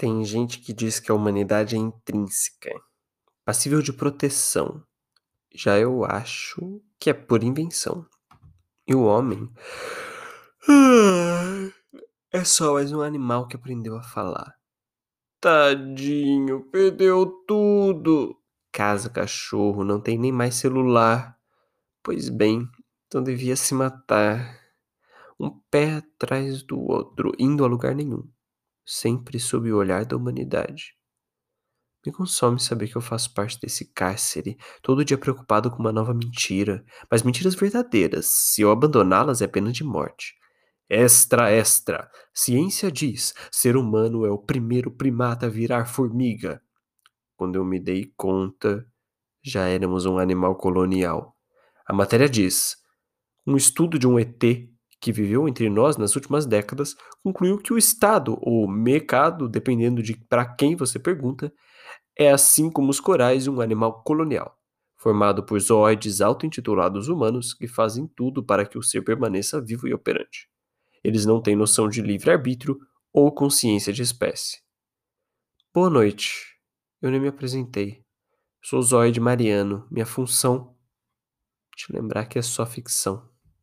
Tem gente que diz que a humanidade é intrínseca, passível de proteção. Já eu acho que é por invenção. E o homem é só mais um animal que aprendeu a falar. Tadinho, perdeu tudo. Casa, cachorro, não tem nem mais celular. Pois bem, então devia se matar. Um pé atrás do outro, indo a lugar nenhum sempre sob o olhar da humanidade. Me consome saber que eu faço parte desse cárcere, todo dia preocupado com uma nova mentira, mas mentiras verdadeiras. Se eu abandoná-las é pena de morte. Extra, extra. Ciência diz: ser humano é o primeiro primata a virar formiga. Quando eu me dei conta, já éramos um animal colonial. A matéria diz: um estudo de um ET que viveu entre nós nas últimas décadas, concluiu que o Estado, ou mercado, dependendo de para quem você pergunta, é assim como os corais um animal colonial, formado por zoóides auto-intitulados humanos que fazem tudo para que o ser permaneça vivo e operante. Eles não têm noção de livre-arbítrio ou consciência de espécie. Boa noite. Eu nem me apresentei. Sou zoide Mariano. Minha função te lembrar que é só ficção.